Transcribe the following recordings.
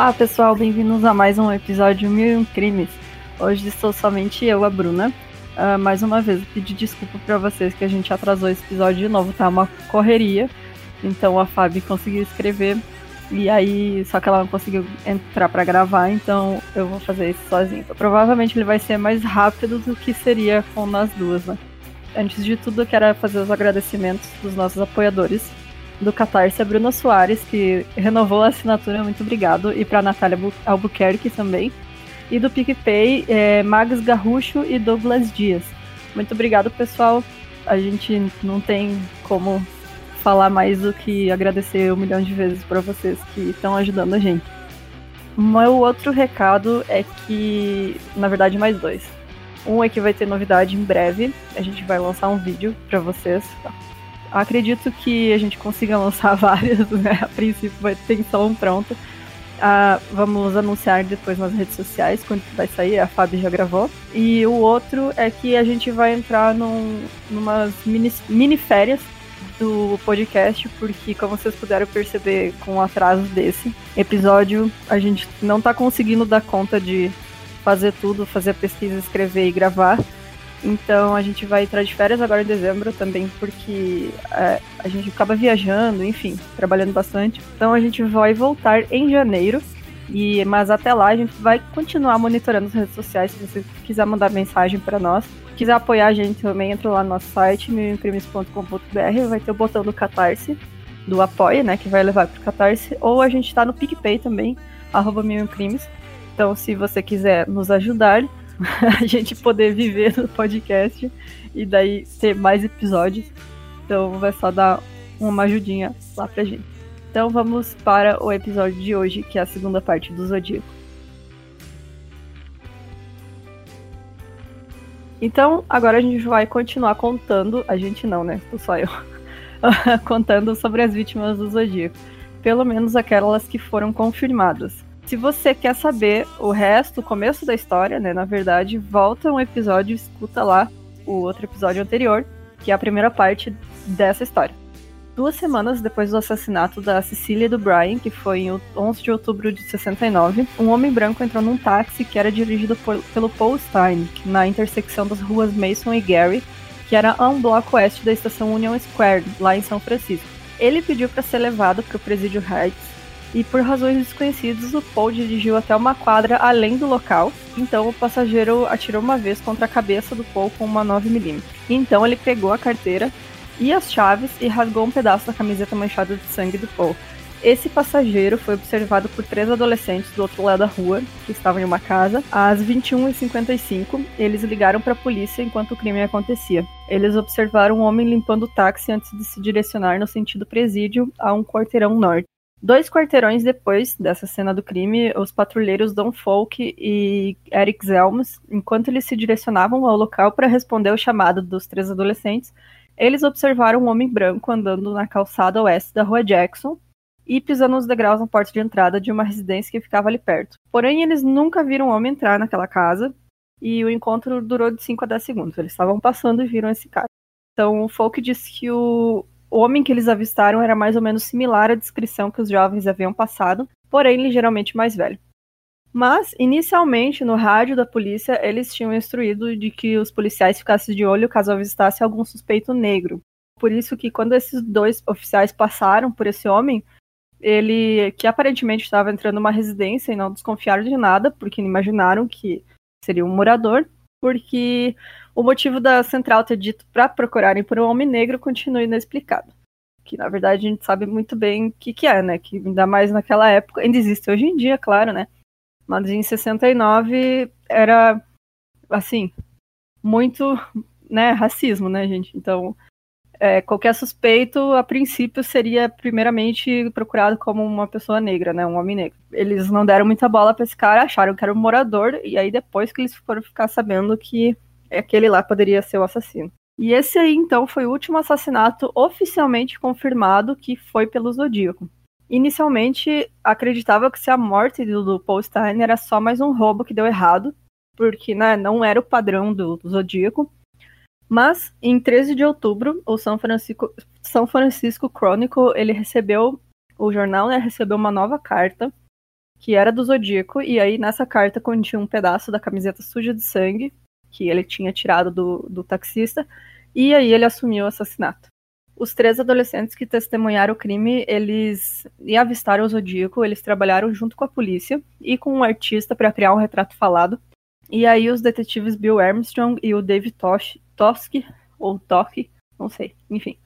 Olá pessoal, bem-vindos a mais um episódio Mil e um Crimes. Hoje estou somente eu, a Bruna. Uh, mais uma vez, pedir desculpa para vocês que a gente atrasou esse episódio de novo, tá uma correria. Então a Fabi conseguiu escrever e aí, só que ela não conseguiu entrar para gravar, então eu vou fazer isso sozinho. Então, provavelmente ele vai ser mais rápido do que seria com nós duas, né? Antes de tudo, eu quero fazer os agradecimentos dos nossos apoiadores do Catarse, a Bruna Soares, que renovou a assinatura, muito obrigado, e para Natália Albuquerque também. E do PicPay, é, Mags Garrucho e Douglas Dias. Muito obrigado, pessoal. A gente não tem como falar mais do que agradecer um milhão de vezes para vocês que estão ajudando a gente. Meu outro recado é que, na verdade, mais dois. Um é que vai ter novidade em breve. A gente vai lançar um vídeo para vocês. Acredito que a gente consiga lançar vários, né? A princípio vai ter só um pronto. Ah, vamos anunciar depois nas redes sociais quando vai sair, a Fábio já gravou. E o outro é que a gente vai entrar num, numas mini, mini férias do podcast, porque como vocês puderam perceber com o atraso desse episódio, a gente não tá conseguindo dar conta de fazer tudo, fazer a pesquisa, escrever e gravar. Então a gente vai entrar de férias agora em dezembro também, porque é, a gente acaba viajando, enfim, trabalhando bastante. Então a gente vai voltar em janeiro. E, mas até lá a gente vai continuar monitorando as redes sociais. Se você quiser mandar mensagem para nós, quiser apoiar a gente também, entra lá no nosso site, milcrimes.com.br, vai ter o botão do Catarse, do Apoia, né, que vai levar pro Catarse, ou a gente tá no PicPay também, arroba. Então, se você quiser nos ajudar, a gente poder viver no podcast e daí ter mais episódios, então vai só dar uma ajudinha lá pra gente. Então vamos para o episódio de hoje, que é a segunda parte do Zodíaco. Então, agora a gente vai continuar contando. A gente não, né? Só eu. contando sobre as vítimas do Zodíaco. Pelo menos aquelas que foram confirmadas. Se você quer saber o resto, o começo da história, né? Na verdade, volta um episódio escuta lá o outro episódio anterior, que é a primeira parte dessa história duas semanas depois do assassinato da Cecília e do Brian, que foi em 11 de outubro de 69, um homem branco entrou num táxi que era dirigido por, pelo Paul Stein, na intersecção das ruas Mason e Gary, que era a um bloco oeste da estação Union Square, lá em São Francisco. Ele pediu para ser levado para o presídio Heights e, por razões desconhecidas, o Paul dirigiu até uma quadra além do local. Então, o passageiro atirou uma vez contra a cabeça do Paul com uma 9mm. Então, ele pegou a carteira e as chaves e rasgou um pedaço da camiseta manchada de sangue do Paul. Esse passageiro foi observado por três adolescentes do outro lado da rua, que estavam em uma casa, às 21h55. Eles ligaram para a polícia enquanto o crime acontecia. Eles observaram um homem limpando o táxi antes de se direcionar no sentido presídio a um quarteirão norte. Dois quarteirões depois dessa cena do crime, os patrulheiros Don Folk e Eric Zelms, enquanto eles se direcionavam ao local para responder ao chamado dos três adolescentes, eles observaram um homem branco andando na calçada oeste da rua Jackson e pisando nos degraus na porta de entrada de uma residência que ficava ali perto. Porém, eles nunca viram o homem entrar naquela casa e o encontro durou de 5 a 10 segundos. Eles estavam passando e viram esse cara. Então, o Folk disse que o, o homem que eles avistaram era mais ou menos similar à descrição que os jovens haviam passado, porém ligeiramente mais velho. Mas, inicialmente, no rádio da polícia, eles tinham instruído de que os policiais ficassem de olho caso avistasse algum suspeito negro. Por isso que quando esses dois oficiais passaram por esse homem, ele que aparentemente estava entrando numa residência e não desconfiaram de nada, porque imaginaram que seria um morador, porque o motivo da central ter dito para procurarem por um homem negro continua inexplicado. Que na verdade a gente sabe muito bem o que, que é, né? Que ainda mais naquela época, ainda existe hoje em dia, claro, né? Mas em 69 era, assim, muito, né, racismo, né, gente? Então, é, qualquer suspeito, a princípio, seria primeiramente procurado como uma pessoa negra, né, um homem negro. Eles não deram muita bola para esse cara, acharam que era um morador, e aí depois que eles foram ficar sabendo que aquele lá poderia ser o assassino. E esse aí, então, foi o último assassinato oficialmente confirmado que foi pelo Zodíaco. Inicialmente, acreditava que se a morte do Paul Stein era só mais um roubo que deu errado, porque né, não era o padrão do, do Zodíaco. Mas, em 13 de outubro, o São Francisco, São Francisco Chronicle, ele recebeu, o jornal né, recebeu uma nova carta que era do Zodíaco, e aí nessa carta continha um pedaço da camiseta suja de sangue, que ele tinha tirado do, do taxista, e aí ele assumiu o assassinato. Os três adolescentes que testemunharam o crime, eles e avistaram o Zodíaco, eles trabalharam junto com a polícia e com um artista para criar um retrato falado. E aí os detetives Bill Armstrong e o David Tosh, Toski, ou Toki, não sei, enfim.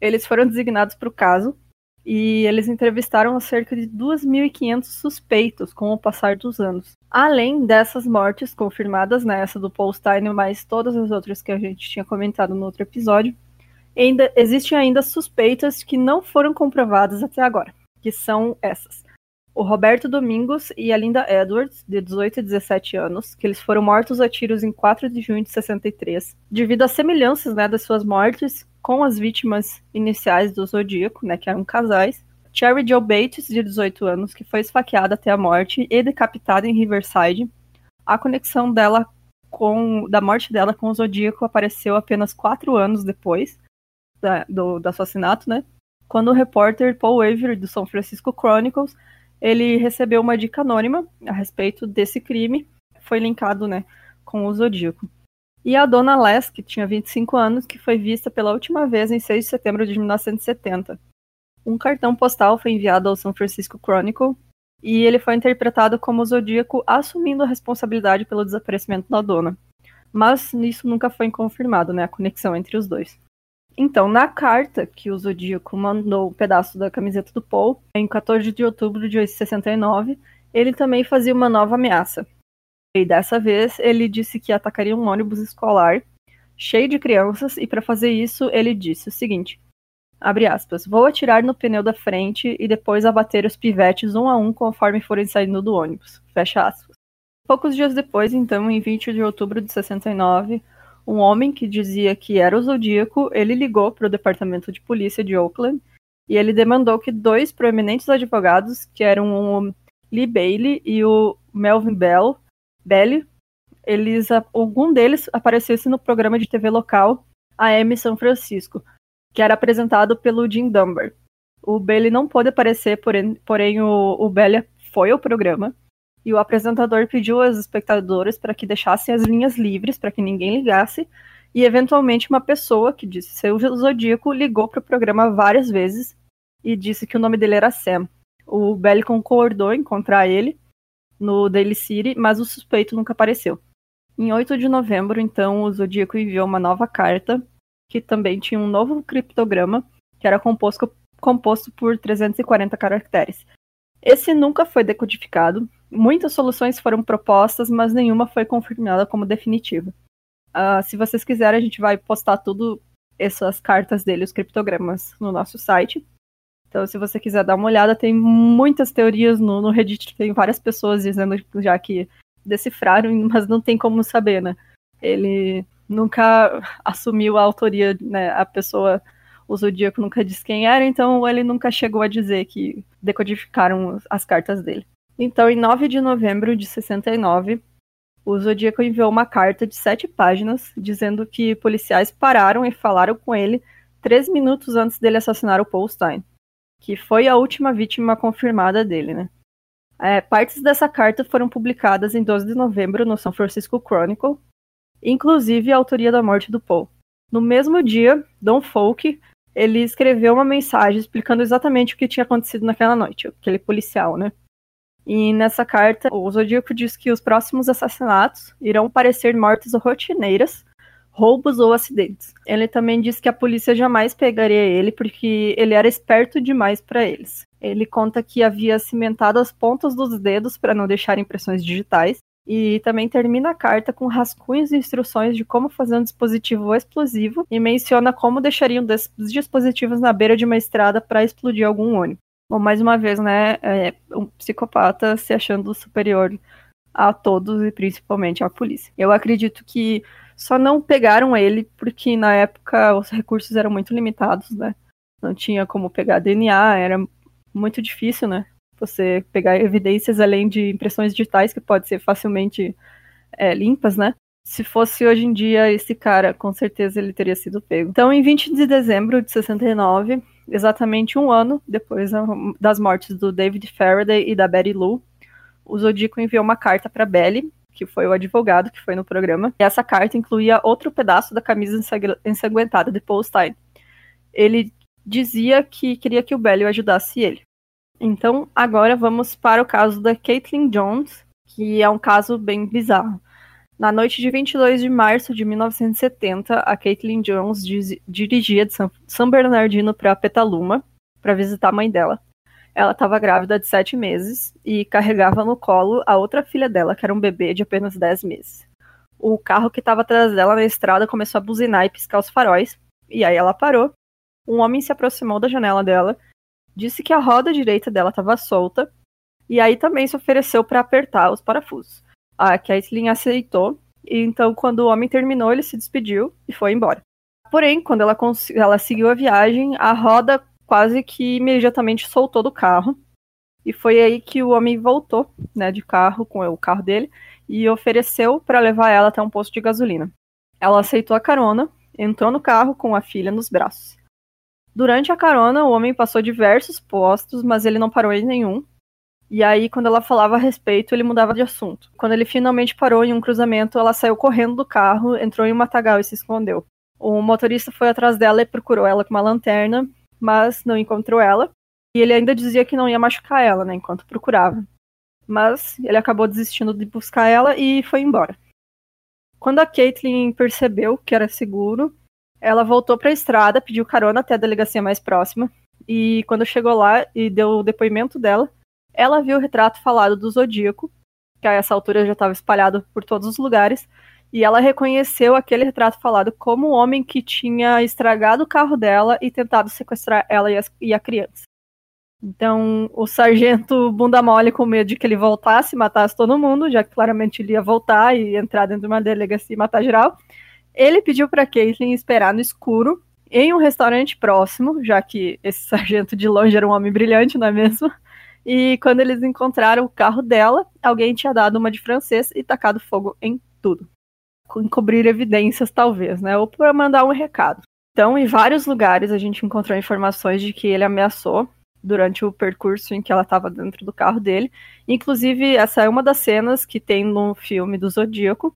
Eles foram designados para o caso e eles entrevistaram cerca de 2.500 suspeitos com o passar dos anos. Além dessas mortes confirmadas nessa do Paul Stein, mais todas as outras que a gente tinha comentado no outro episódio, ainda existem ainda suspeitas que não foram comprovadas até agora, que são essas. O Roberto Domingos e a Linda Edwards, de 18 e 17 anos, que eles foram mortos a tiros em 4 de junho de 63, devido às semelhanças né, das suas mortes com as vítimas iniciais do Zodíaco, né, que eram casais. Cherry Joe Bates, de 18 anos, que foi esfaqueada até a morte e decapitada em Riverside. A conexão dela com da morte dela com o Zodíaco apareceu apenas quatro anos depois da, do, do assassinato, né? Quando o repórter Paul Avery, do São Francisco Chronicles, ele recebeu uma dica anônima a respeito desse crime, foi linkado, né, com o Zodíaco e a dona Les, que tinha 25 anos, que foi vista pela última vez em 6 de setembro de 1970. Um cartão postal foi enviado ao São Francisco Chronicle e ele foi interpretado como o Zodíaco assumindo a responsabilidade pelo desaparecimento da dona. Mas isso nunca foi confirmado, né, a conexão entre os dois. Então, na carta que o Zodíaco mandou um pedaço da camiseta do Paul, em 14 de outubro de 69, ele também fazia uma nova ameaça. E dessa vez ele disse que atacaria um ônibus escolar cheio de crianças e para fazer isso ele disse o seguinte: aspas, vou atirar no pneu da frente e depois abater os pivetes um a um conforme forem saindo do ônibus. Fecha aspas. Poucos dias depois, então, em 20 de outubro de 69, um homem que dizia que era o Zodíaco, ele ligou para o departamento de polícia de Oakland e ele demandou que dois proeminentes advogados, que eram o Lee Bailey e o Melvin Bell, Belly, eles, algum deles aparecesse no programa de TV local AM São Francisco, que era apresentado pelo Jim Dunbar. O Bailey não pôde aparecer, porém, porém o, o Bailey foi ao programa e o apresentador pediu aos espectadores para que deixassem as linhas livres para que ninguém ligasse e eventualmente uma pessoa que disse ser o Zodíaco ligou para o programa várias vezes e disse que o nome dele era Sam. O Bailey concordou em encontrar ele no Daily City, mas o suspeito nunca apareceu. Em 8 de novembro, então, o Zodíaco enviou uma nova carta, que também tinha um novo criptograma, que era composto, composto por 340 caracteres. Esse nunca foi decodificado. Muitas soluções foram propostas, mas nenhuma foi confirmada como definitiva. Uh, se vocês quiserem, a gente vai postar tudo essas cartas dele, os criptogramas, no nosso site. Então, se você quiser dar uma olhada, tem muitas teorias no, no Reddit, tem várias pessoas dizendo já que decifraram, mas não tem como saber, né? Ele nunca assumiu a autoria, né? A pessoa, o Zodíaco nunca disse quem era, então ele nunca chegou a dizer que decodificaram as cartas dele. Então, em 9 de novembro de 69, o Zodíaco enviou uma carta de sete páginas dizendo que policiais pararam e falaram com ele três minutos antes dele assassinar o Paul Stein que foi a última vítima confirmada dele, né? É, partes dessa carta foram publicadas em 12 de novembro no São Francisco Chronicle, inclusive a autoria da morte do Paul. No mesmo dia, Don Folk ele escreveu uma mensagem explicando exatamente o que tinha acontecido naquela noite, aquele policial, né? E nessa carta, o Zodíaco diz que os próximos assassinatos irão parecer mortes rotineiras roubos ou acidentes. Ele também disse que a polícia jamais pegaria ele porque ele era esperto demais para eles. Ele conta que havia cimentado as pontas dos dedos para não deixar impressões digitais e também termina a carta com rascunhos e instruções de como fazer um dispositivo explosivo e menciona como deixariam os dispositivos na beira de uma estrada para explodir algum ônibus. Bom, mais uma vez, né, é um psicopata se achando superior a todos e principalmente à polícia. Eu acredito que só não pegaram ele porque na época os recursos eram muito limitados, né? Não tinha como pegar DNA, era muito difícil, né? Você pegar evidências além de impressões digitais que pode ser facilmente é, limpas, né? Se fosse hoje em dia esse cara, com certeza ele teria sido pego. Então, em 20 de dezembro de 69, exatamente um ano depois das mortes do David Faraday e da Betty Lou, o Zodíaco enviou uma carta para Belly, que foi o advogado que foi no programa. E essa carta incluía outro pedaço da camisa ensanguentada de Paul Stein. Ele dizia que queria que o Belly ajudasse ele. Então, agora vamos para o caso da Caitlin Jones, que é um caso bem bizarro. Na noite de 22 de março de 1970, a Caitlin Jones dirigia de São Bernardino para Petaluma para visitar a mãe dela. Ela estava grávida de sete meses e carregava no colo a outra filha dela, que era um bebê de apenas 10 meses. O carro que estava atrás dela na estrada começou a buzinar e piscar os faróis, e aí ela parou. Um homem se aproximou da janela dela, disse que a roda direita dela estava solta, e aí também se ofereceu para apertar os parafusos. A Caitlyn aceitou, e então quando o homem terminou, ele se despediu e foi embora. Porém, quando ela, ela seguiu a viagem, a roda quase que imediatamente soltou do carro. E foi aí que o homem voltou, né, de carro, com o carro dele, e ofereceu para levar ela até um posto de gasolina. Ela aceitou a carona, entrou no carro com a filha nos braços. Durante a carona, o homem passou diversos postos, mas ele não parou em nenhum. E aí, quando ela falava a respeito, ele mudava de assunto. Quando ele finalmente parou em um cruzamento, ela saiu correndo do carro, entrou em um matagal e se escondeu. O motorista foi atrás dela e procurou ela com uma lanterna, mas não encontrou ela. E ele ainda dizia que não ia machucar ela, né, enquanto procurava. Mas ele acabou desistindo de buscar ela e foi embora. Quando a Caitlyn percebeu que era seguro, ela voltou para a estrada, pediu carona até a delegacia mais próxima. E quando chegou lá e deu o depoimento dela, ela viu o retrato falado do Zodíaco, que a essa altura já estava espalhado por todos os lugares, e ela reconheceu aquele retrato falado como o homem que tinha estragado o carro dela e tentado sequestrar ela e, as, e a criança. Então, o sargento bunda mole com medo de que ele voltasse e matasse todo mundo, já que claramente ele ia voltar e entrar dentro de uma delegacia e matar geral, ele pediu para Caitlin esperar no escuro em um restaurante próximo, já que esse sargento de longe era um homem brilhante, não é mesmo? E quando eles encontraram o carro dela, alguém tinha dado uma de francês e tacado fogo em tudo encobrir evidências, talvez, né? Ou para mandar um recado. Então, em vários lugares a gente encontrou informações de que ele ameaçou durante o percurso em que ela estava dentro do carro dele. Inclusive, essa é uma das cenas que tem no filme do Zodíaco.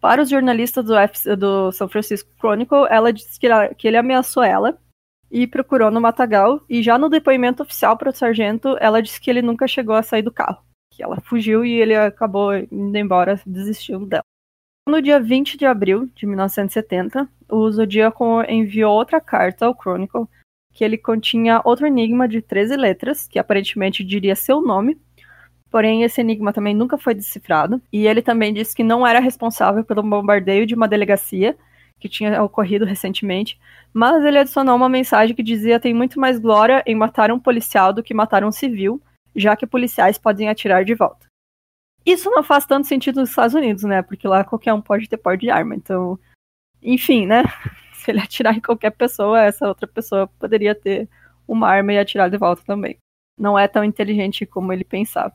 Para os jornalistas do, F do São Francisco Chronicle, ela disse que, ela, que ele ameaçou ela e procurou no matagal. E já no depoimento oficial para o sargento, ela disse que ele nunca chegou a sair do carro. Que ela fugiu e ele acabou indo embora, desistindo dela. No dia 20 de abril de 1970, o Zodíaco enviou outra carta ao Chronicle, que ele continha outro enigma de 13 letras, que aparentemente diria seu nome, porém esse enigma também nunca foi decifrado, e ele também disse que não era responsável pelo bombardeio de uma delegacia que tinha ocorrido recentemente, mas ele adicionou uma mensagem que dizia tem muito mais glória em matar um policial do que matar um civil, já que policiais podem atirar de volta. Isso não faz tanto sentido nos Estados Unidos, né? Porque lá qualquer um pode ter porte de arma. Então, enfim, né? Se ele atirar em qualquer pessoa, essa outra pessoa poderia ter uma arma e atirar de volta também. Não é tão inteligente como ele pensava.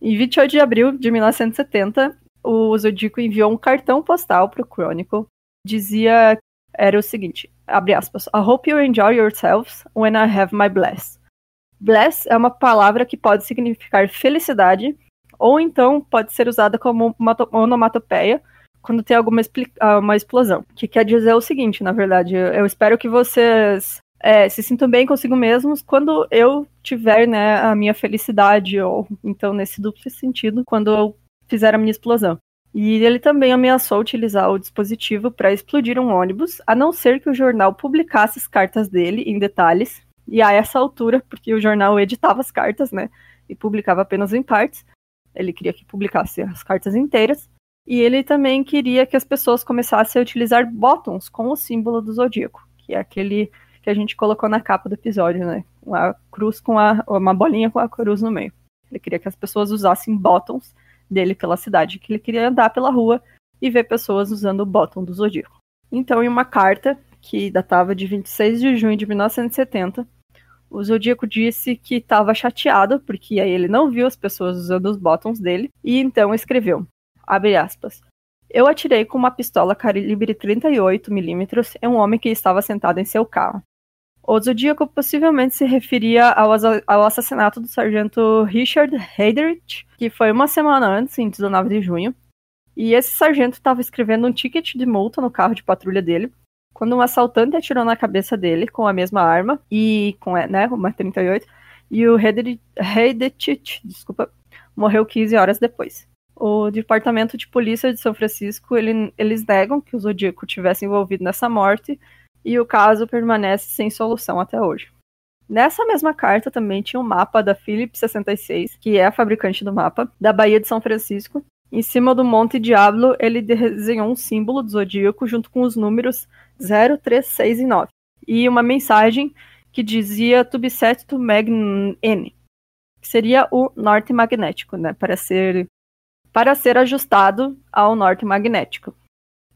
Em 28 de abril de 1970, o Zodíaco enviou um cartão postal para o Chronicle. Dizia, era o seguinte, abre aspas, I hope you enjoy yourselves when I have my bless. Bless é uma palavra que pode significar felicidade, ou então pode ser usada como uma onomatopeia quando tem alguma ah, uma explosão. Que quer dizer o seguinte, na verdade, eu espero que vocês é, se sintam bem consigo mesmos quando eu tiver né, a minha felicidade, ou então nesse duplo sentido, quando eu fizer a minha explosão. E ele também ameaçou utilizar o dispositivo para explodir um ônibus, a não ser que o jornal publicasse as cartas dele em detalhes. E a essa altura, porque o jornal editava as cartas, né? E publicava apenas em partes, ele queria que publicasse as cartas inteiras. E ele também queria que as pessoas começassem a utilizar bottoms com o símbolo do zodíaco, que é aquele que a gente colocou na capa do episódio, né? Uma cruz com a, uma bolinha com a cruz no meio. Ele queria que as pessoas usassem bottoms dele pela cidade, que ele queria andar pela rua e ver pessoas usando o bottom do zodíaco. Então, em uma carta que datava de 26 de junho de 1970, o Zodíaco disse que estava chateado porque aí ele não viu as pessoas usando os bottoms dele e então escreveu, abre aspas, eu atirei com uma pistola calibre 38 milímetros em um homem que estava sentado em seu carro. O Zodíaco possivelmente se referia ao, ao assassinato do sargento Richard Heydrich, que foi uma semana antes, em 19 de junho. E esse sargento estava escrevendo um ticket de multa no carro de patrulha dele, quando um assaltante atirou na cabeça dele com a mesma arma, e com né, uma 38, e o Heydrich, desculpa, morreu 15 horas depois. O Departamento de Polícia de São Francisco, ele, eles negam que o Zodíaco tivesse envolvido nessa morte, e o caso permanece sem solução até hoje. Nessa mesma carta também tinha um mapa da Philips 66, que é a fabricante do mapa, da Baía de São Francisco. Em cima do Monte Diablo, ele desenhou um símbolo do zodíaco junto com os números 0, 3, 6 e 9. E uma mensagem que dizia to be set to mag N, que seria o norte magnético, né, para ser para ser ajustado ao norte magnético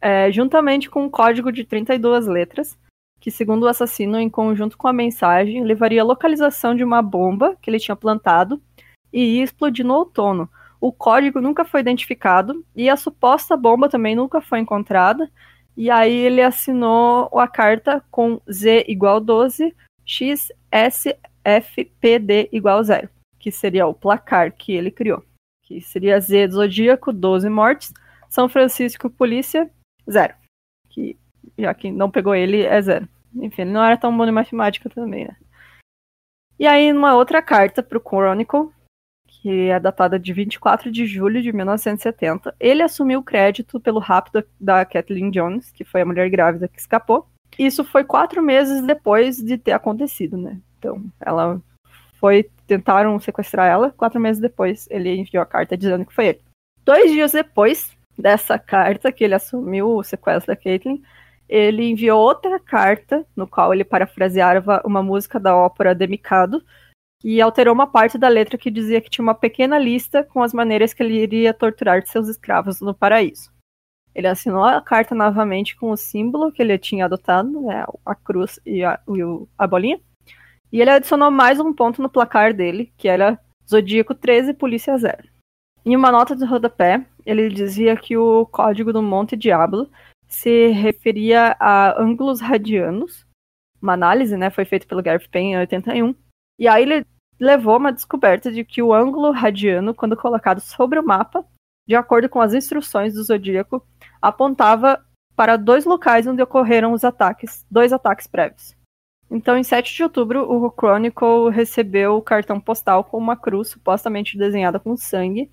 é, juntamente com um código de 32 letras, que, segundo o assassino, em conjunto com a mensagem, levaria a localização de uma bomba que ele tinha plantado e ia explodir no outono. O código nunca foi identificado e a suposta bomba também nunca foi encontrada. E aí ele assinou a carta com Z igual 12, X, S, F, P, D igual 0, que seria o placar que ele criou. Que seria Z do Zodíaco, 12 mortes, São Francisco, polícia, zero. Que já que não pegou ele é zero. Enfim, ele não era tão bom em matemática também, né? E aí, numa outra carta para o Chronicle, que é datada de 24 de julho de 1970, ele assumiu o crédito pelo rapto da Kathleen Jones, que foi a mulher grávida que escapou. Isso foi quatro meses depois de ter acontecido, né? Então, ela foi. Tentaram sequestrar ela, quatro meses depois ele enviou a carta dizendo que foi ele. Dois dias depois, dessa carta que ele assumiu o sequestro da Caitlyn, ele enviou outra carta no qual ele parafraseava uma música da ópera Demicado e alterou uma parte da letra que dizia que tinha uma pequena lista com as maneiras que ele iria torturar seus escravos no paraíso. Ele assinou a carta novamente com o símbolo que ele tinha adotado, né, a cruz e a, a bolinha, e ele adicionou mais um ponto no placar dele, que era Zodíaco 13, Polícia 0. Em uma nota de rodapé, ele dizia que o código do Monte Diablo se referia a ângulos radianos. Uma análise, né, foi feita pelo Gareth Payne em 81. E aí ele levou uma descoberta de que o ângulo radiano, quando colocado sobre o mapa, de acordo com as instruções do Zodíaco, apontava para dois locais onde ocorreram os ataques, dois ataques prévios. Então, em 7 de outubro, o Chronicle recebeu o cartão postal com uma cruz supostamente desenhada com sangue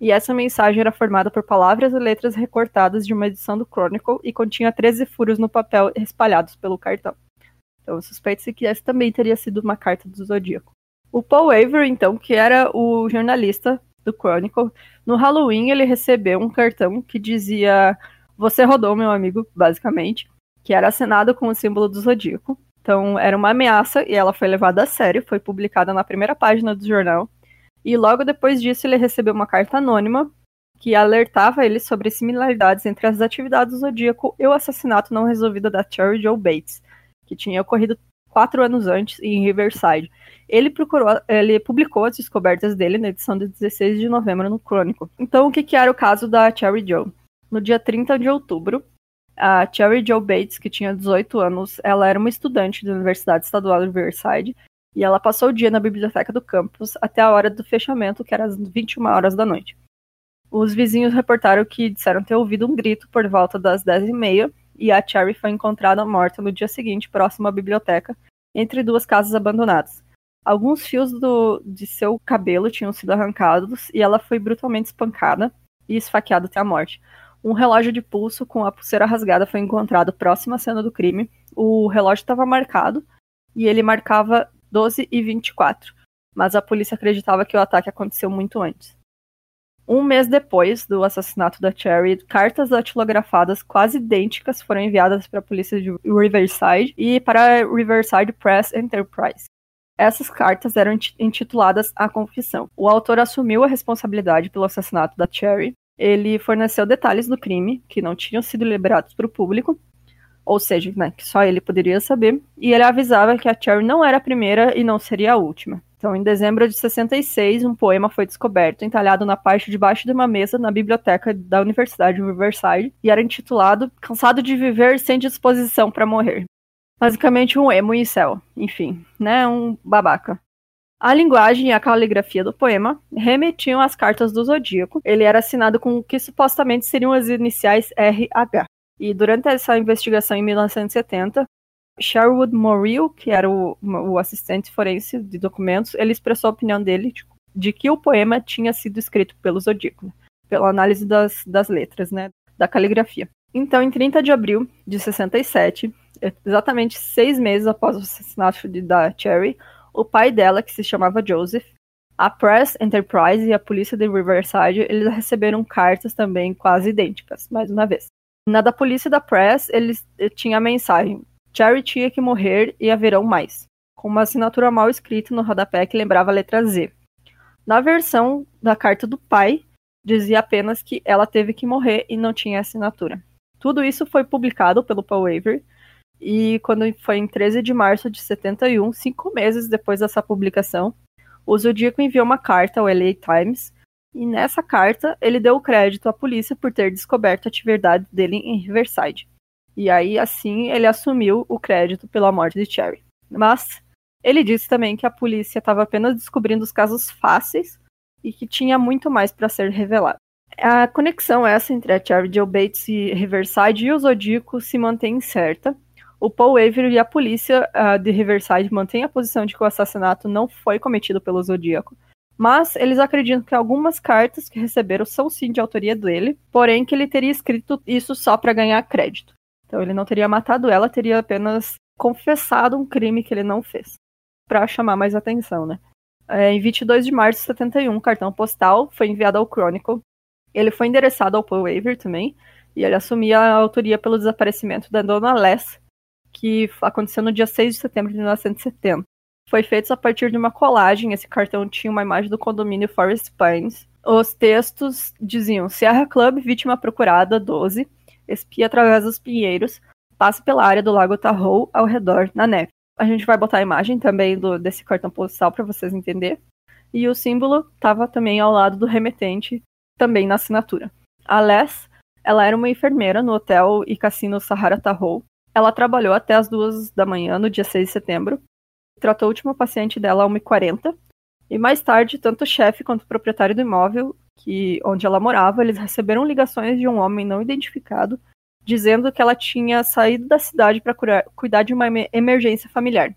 e essa mensagem era formada por palavras e letras recortadas de uma edição do Chronicle e continha 13 furos no papel espalhados pelo cartão. Então suspeita-se que essa também teria sido uma carta do Zodíaco. O Paul Avery, então, que era o jornalista do Chronicle, no Halloween ele recebeu um cartão que dizia Você rodou, meu amigo, basicamente, que era assinado com o símbolo do Zodíaco. Então era uma ameaça e ela foi levada a sério, foi publicada na primeira página do jornal e logo depois disso, ele recebeu uma carta anônima que alertava ele sobre similaridades entre as atividades do Zodíaco e o assassinato não resolvido da Cherry Joe Bates, que tinha ocorrido quatro anos antes em Riverside. Ele procurou, ele publicou as descobertas dele na edição de 16 de novembro no Crônico. Então, o que, que era o caso da Cherry Joe? No dia 30 de outubro, a Cherry Joe Bates, que tinha 18 anos, ela era uma estudante da Universidade Estadual de Riverside e ela passou o dia na biblioteca do campus até a hora do fechamento, que era às 21 horas da noite. Os vizinhos reportaram que disseram ter ouvido um grito por volta das 10h30 e a Cherry foi encontrada morta no dia seguinte próximo à biblioteca, entre duas casas abandonadas. Alguns fios do, de seu cabelo tinham sido arrancados e ela foi brutalmente espancada e esfaqueada até a morte. Um relógio de pulso com a pulseira rasgada foi encontrado próximo à cena do crime. O relógio estava marcado e ele marcava 12 e 24, mas a polícia acreditava que o ataque aconteceu muito antes. Um mês depois do assassinato da Cherry, cartas datilografadas quase idênticas foram enviadas para a polícia de Riverside e para a Riverside Press Enterprise. Essas cartas eram intituladas A Confissão. O autor assumiu a responsabilidade pelo assassinato da Cherry. Ele forneceu detalhes do crime, que não tinham sido liberados para o público, ou seja, né, que só ele poderia saber, e ele avisava que a Cherry não era a primeira e não seria a última. Então, em dezembro de 66, um poema foi descoberto, entalhado na parte de baixo de uma mesa na biblioteca da Universidade de Riverside, e era intitulado Cansado de viver sem disposição para morrer. Basicamente um emo em céu, enfim, né, um babaca. A linguagem e a caligrafia do poema remetiam às cartas do Zodíaco. Ele era assinado com o que supostamente seriam as iniciais RH. E durante essa investigação em 1970, Sherwood Morrill, que era o, o, assistente forense de documentos, ele expressou a opinião dele de, de que o poema tinha sido escrito pelo Zodíaco, né? pela análise das, das letras, né, da caligrafia. Então, em 30 de abril de 67, exatamente seis meses após o assassinato de, da Cherry, o pai dela, que se chamava Joseph, a Press Enterprise e a polícia de Riverside, eles receberam cartas também quase idênticas, mais uma vez. Na da polícia da Press, eles eh, tinha a mensagem: Cherry tinha que morrer e haverão mais, com uma assinatura mal escrita no rodapé que lembrava a letra Z. Na versão da carta do pai, dizia apenas que ela teve que morrer e não tinha assinatura. Tudo isso foi publicado pelo Paul Avery e quando foi em 13 de março de 71, cinco meses depois dessa publicação, o Zodíaco enviou uma carta ao LA Times, e nessa carta ele deu crédito à polícia por ter descoberto a atividade dele em Riverside. E aí, assim, ele assumiu o crédito pela morte de Cherry. Mas ele disse também que a polícia estava apenas descobrindo os casos fáceis e que tinha muito mais para ser revelado. A conexão essa entre a Cherry Joe Bates e Riverside e o Zodíaco se mantém incerta, o Paul Avery e a polícia uh, de Riverside mantêm a posição de que o assassinato não foi cometido pelo Zodíaco, mas eles acreditam que algumas cartas que receberam são sim de autoria dele, porém que ele teria escrito isso só para ganhar crédito. Então ele não teria matado ela, teria apenas confessado um crime que ele não fez, para chamar mais atenção, né? É, em 22 de março de 71, um cartão postal foi enviado ao Chronicle. Ele foi endereçado ao Paul Avery também, e ele assumia a autoria pelo desaparecimento da dona Les, que aconteceu no dia 6 de setembro de 1970. Foi feito a partir de uma colagem. Esse cartão tinha uma imagem do condomínio Forest Pines. Os textos diziam: Sierra Club, vítima procurada, 12, espia através dos pinheiros, passe pela área do Lago Tahoe ao redor, na neve. A gente vai botar a imagem também do, desse cartão postal para vocês entenderem. E o símbolo estava também ao lado do remetente, também na assinatura. A Les, ela era uma enfermeira no hotel e cassino Sahara Tahoe, ela trabalhou até as duas da manhã, no dia 6 de setembro, tratou o último paciente dela às 1h40, e mais tarde, tanto o chefe quanto o proprietário do imóvel, que onde ela morava, eles receberam ligações de um homem não identificado, dizendo que ela tinha saído da cidade para cuidar de uma emergência familiar.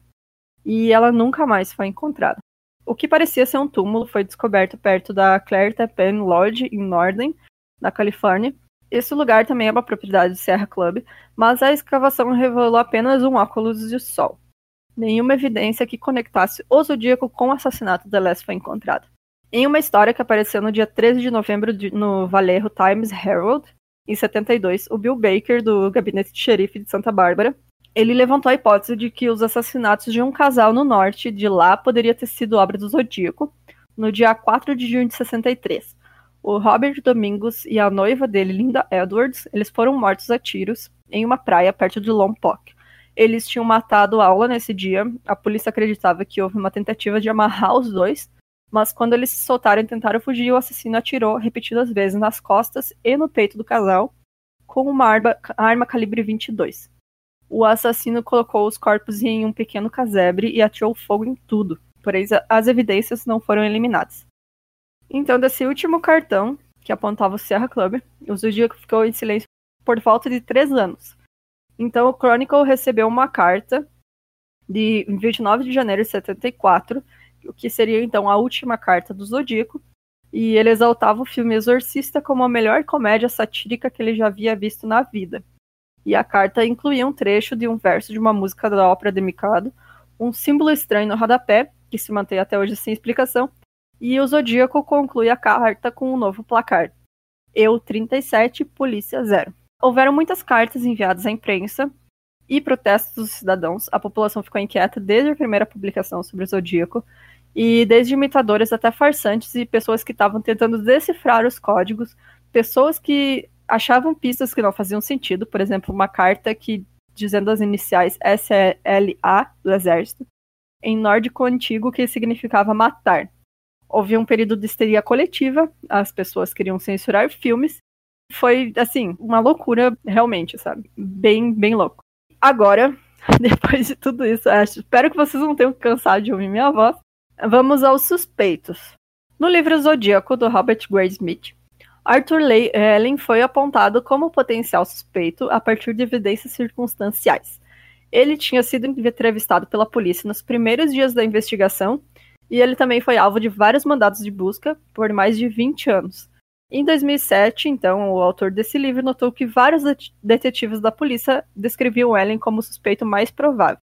E ela nunca mais foi encontrada. O que parecia ser um túmulo foi descoberto perto da Claire Tappan Lodge, em Norden, na Califórnia, esse lugar também é uma propriedade do Sierra Club, mas a escavação revelou apenas um óculos de sol. Nenhuma evidência que conectasse o Zodíaco com o assassinato de Les foi encontrada. Em uma história que apareceu no dia 13 de novembro de, no Vallejo Times Herald, em 72, o Bill Baker, do gabinete de xerife de Santa Bárbara, ele levantou a hipótese de que os assassinatos de um casal no norte de lá poderia ter sido obra do Zodíaco, no dia 4 de junho de 63, o Robert Domingos e a noiva dele, Linda Edwards, eles foram mortos a tiros em uma praia perto de Lompoc. Eles tinham matado Aula nesse dia. A polícia acreditava que houve uma tentativa de amarrar os dois, mas quando eles se soltaram e tentaram fugir, o assassino atirou repetidas vezes nas costas e no peito do casal com uma arma, arma calibre 22. O assassino colocou os corpos em um pequeno casebre e atirou fogo em tudo, porém as evidências não foram eliminadas. Então, desse último cartão, que apontava o Sierra Club, o Zodíaco ficou em silêncio por volta de três anos. Então, o Chronicle recebeu uma carta de 29 de janeiro de 74, o que seria então a última carta do Zodíaco, e ele exaltava o filme Exorcista como a melhor comédia satírica que ele já havia visto na vida. E a carta incluía um trecho de um verso de uma música da ópera de Mikado, um símbolo estranho no rodapé, que se mantém até hoje sem explicação, e o Zodíaco conclui a carta com um novo placar. Eu 37, polícia 0. Houveram muitas cartas enviadas à imprensa e protestos dos cidadãos. A população ficou inquieta desde a primeira publicação sobre o Zodíaco, e desde imitadores até farsantes e pessoas que estavam tentando decifrar os códigos, pessoas que achavam pistas que não faziam sentido, por exemplo, uma carta que dizendo as iniciais SLA do exército, em nórdico antigo que significava matar houve um período de histeria coletiva, as pessoas queriam censurar filmes. Foi, assim, uma loucura, realmente, sabe? Bem, bem louco. Agora, depois de tudo isso, acho, espero que vocês não tenham cansado de ouvir minha voz. Vamos aos suspeitos. No livro Zodíaco, do Robert Gray Smith, Arthur Allen foi apontado como potencial suspeito a partir de evidências circunstanciais. Ele tinha sido entrevistado pela polícia nos primeiros dias da investigação e ele também foi alvo de vários mandados de busca por mais de 20 anos. Em 2007, então, o autor desse livro notou que vários detetives da polícia descreviam Allen como o suspeito mais provável.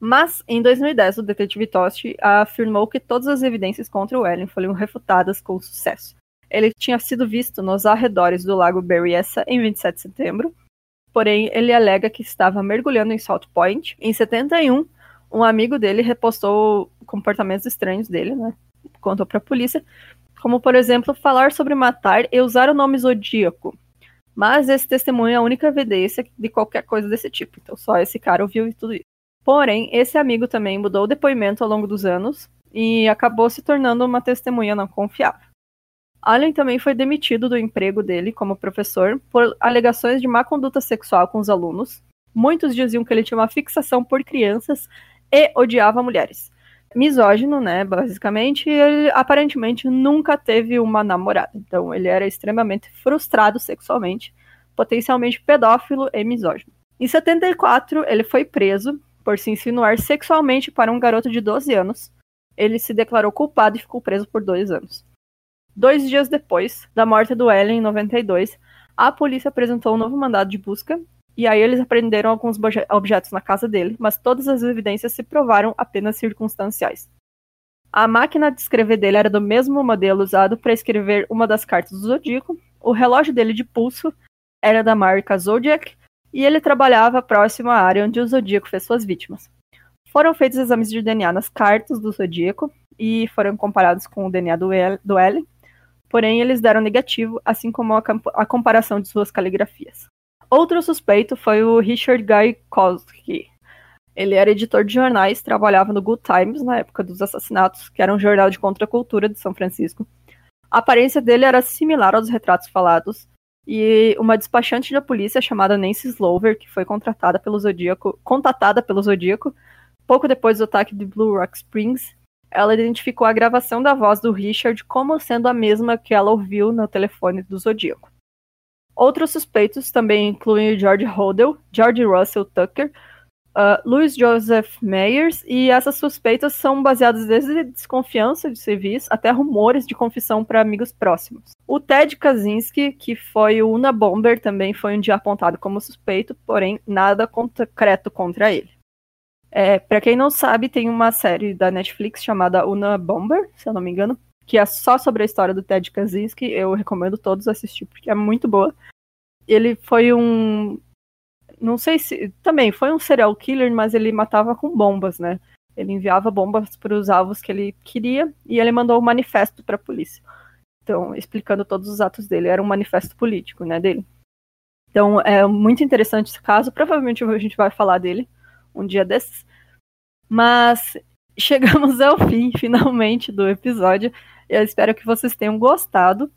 Mas, em 2010, o detetive Tosti afirmou que todas as evidências contra o Ellen foram refutadas com sucesso. Ele tinha sido visto nos arredores do lago Berryessa em 27 de setembro, porém ele alega que estava mergulhando em Salt Point. Em 71, um amigo dele repostou comportamentos estranhos dele, né? Contou para a polícia, como por exemplo falar sobre matar e usar o nome zodíaco. Mas esse testemunho é a única evidência de qualquer coisa desse tipo. Então só esse cara ouviu tudo isso. Porém, esse amigo também mudou o depoimento ao longo dos anos e acabou se tornando uma testemunha não confiável. Allen também foi demitido do emprego dele como professor por alegações de má conduta sexual com os alunos. Muitos diziam que ele tinha uma fixação por crianças e odiava mulheres. Misógino, né, basicamente, ele aparentemente nunca teve uma namorada. Então ele era extremamente frustrado sexualmente, potencialmente pedófilo e misógino. Em 74, ele foi preso por se insinuar sexualmente para um garoto de 12 anos. Ele se declarou culpado e ficou preso por dois anos. Dois dias depois da morte do Ellen, em 92, a polícia apresentou um novo mandado de busca, e aí eles apreenderam alguns objetos na casa dele, mas todas as evidências se provaram apenas circunstanciais. A máquina de escrever dele era do mesmo modelo usado para escrever uma das cartas do Zodíaco, o relógio dele de pulso era da marca Zodiac, e ele trabalhava próximo à área onde o Zodíaco fez suas vítimas. Foram feitos exames de DNA nas cartas do Zodíaco e foram comparados com o DNA do, El do Ellen, porém eles deram negativo, assim como a, a comparação de suas caligrafias. Outro suspeito foi o Richard Guy Kosky. Ele era editor de jornais, trabalhava no Good Times na época dos assassinatos, que era um jornal de contracultura de São Francisco. A aparência dele era similar aos retratos falados, e uma despachante da polícia chamada Nancy Slover, que foi contratada pelo Zodíaco, contatada pelo Zodíaco, pouco depois do ataque de Blue Rock Springs, ela identificou a gravação da voz do Richard como sendo a mesma que ela ouviu no telefone do Zodíaco. Outros suspeitos também incluem George Hodel, George Russell Tucker, uh, Louis Joseph Meyers, e essas suspeitas são baseadas desde desconfiança de serviço até rumores de confissão para amigos próximos. O Ted Kaczynski, que foi o Una Bomber, também foi um dia apontado como suspeito, porém nada concreto contra ele. É, para quem não sabe, tem uma série da Netflix chamada Una Bomber, se eu não me engano, que é só sobre a história do Ted Kaczynski. Eu recomendo todos assistir porque é muito boa. Ele foi um não sei se. Também foi um serial killer, mas ele matava com bombas, né? Ele enviava bombas para os alvos que ele queria e ele mandou um manifesto para a polícia. Então, explicando todos os atos dele. Era um manifesto político, né, dele. Então, é muito interessante esse caso. Provavelmente a gente vai falar dele um dia desses. Mas chegamos ao fim, finalmente, do episódio. Eu espero que vocês tenham gostado.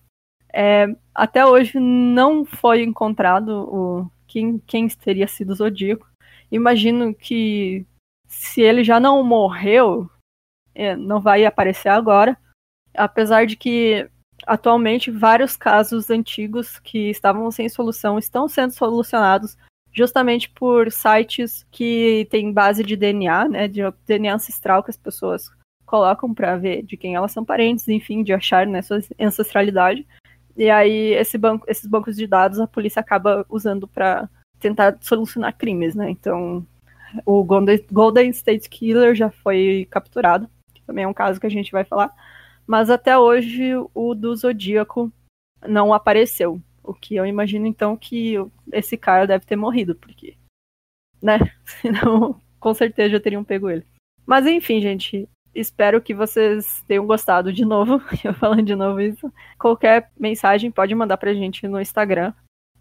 É, até hoje não foi encontrado o, quem, quem teria sido o Zodíaco. Imagino que se ele já não morreu, é, não vai aparecer agora. Apesar de que atualmente vários casos antigos que estavam sem solução estão sendo solucionados justamente por sites que têm base de DNA, né, de DNA ancestral que as pessoas colocam para ver de quem elas são parentes, enfim, de achar né, sua ancestralidade. E aí esse banco, esses bancos de dados a polícia acaba usando para tentar solucionar crimes, né? Então, o Golden State Killer já foi capturado, que também é um caso que a gente vai falar, mas até hoje o do Zodíaco não apareceu. O que eu imagino então que esse cara deve ter morrido, porque, né? Senão, com certeza já teriam pego ele. Mas enfim, gente, Espero que vocês tenham gostado de novo. Eu falando de novo isso. Qualquer mensagem pode mandar pra gente no Instagram,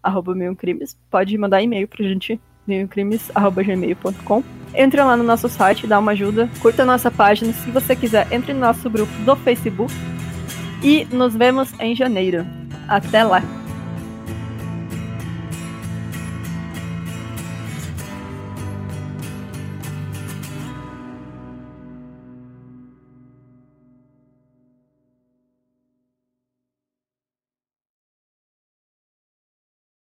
arroba Crimes. Pode mandar e-mail pra gente, milcrimes.gmail.com. Entre lá no nosso site, dá uma ajuda. Curta nossa página. Se você quiser, entre no nosso grupo do Facebook. E nos vemos em janeiro. Até lá!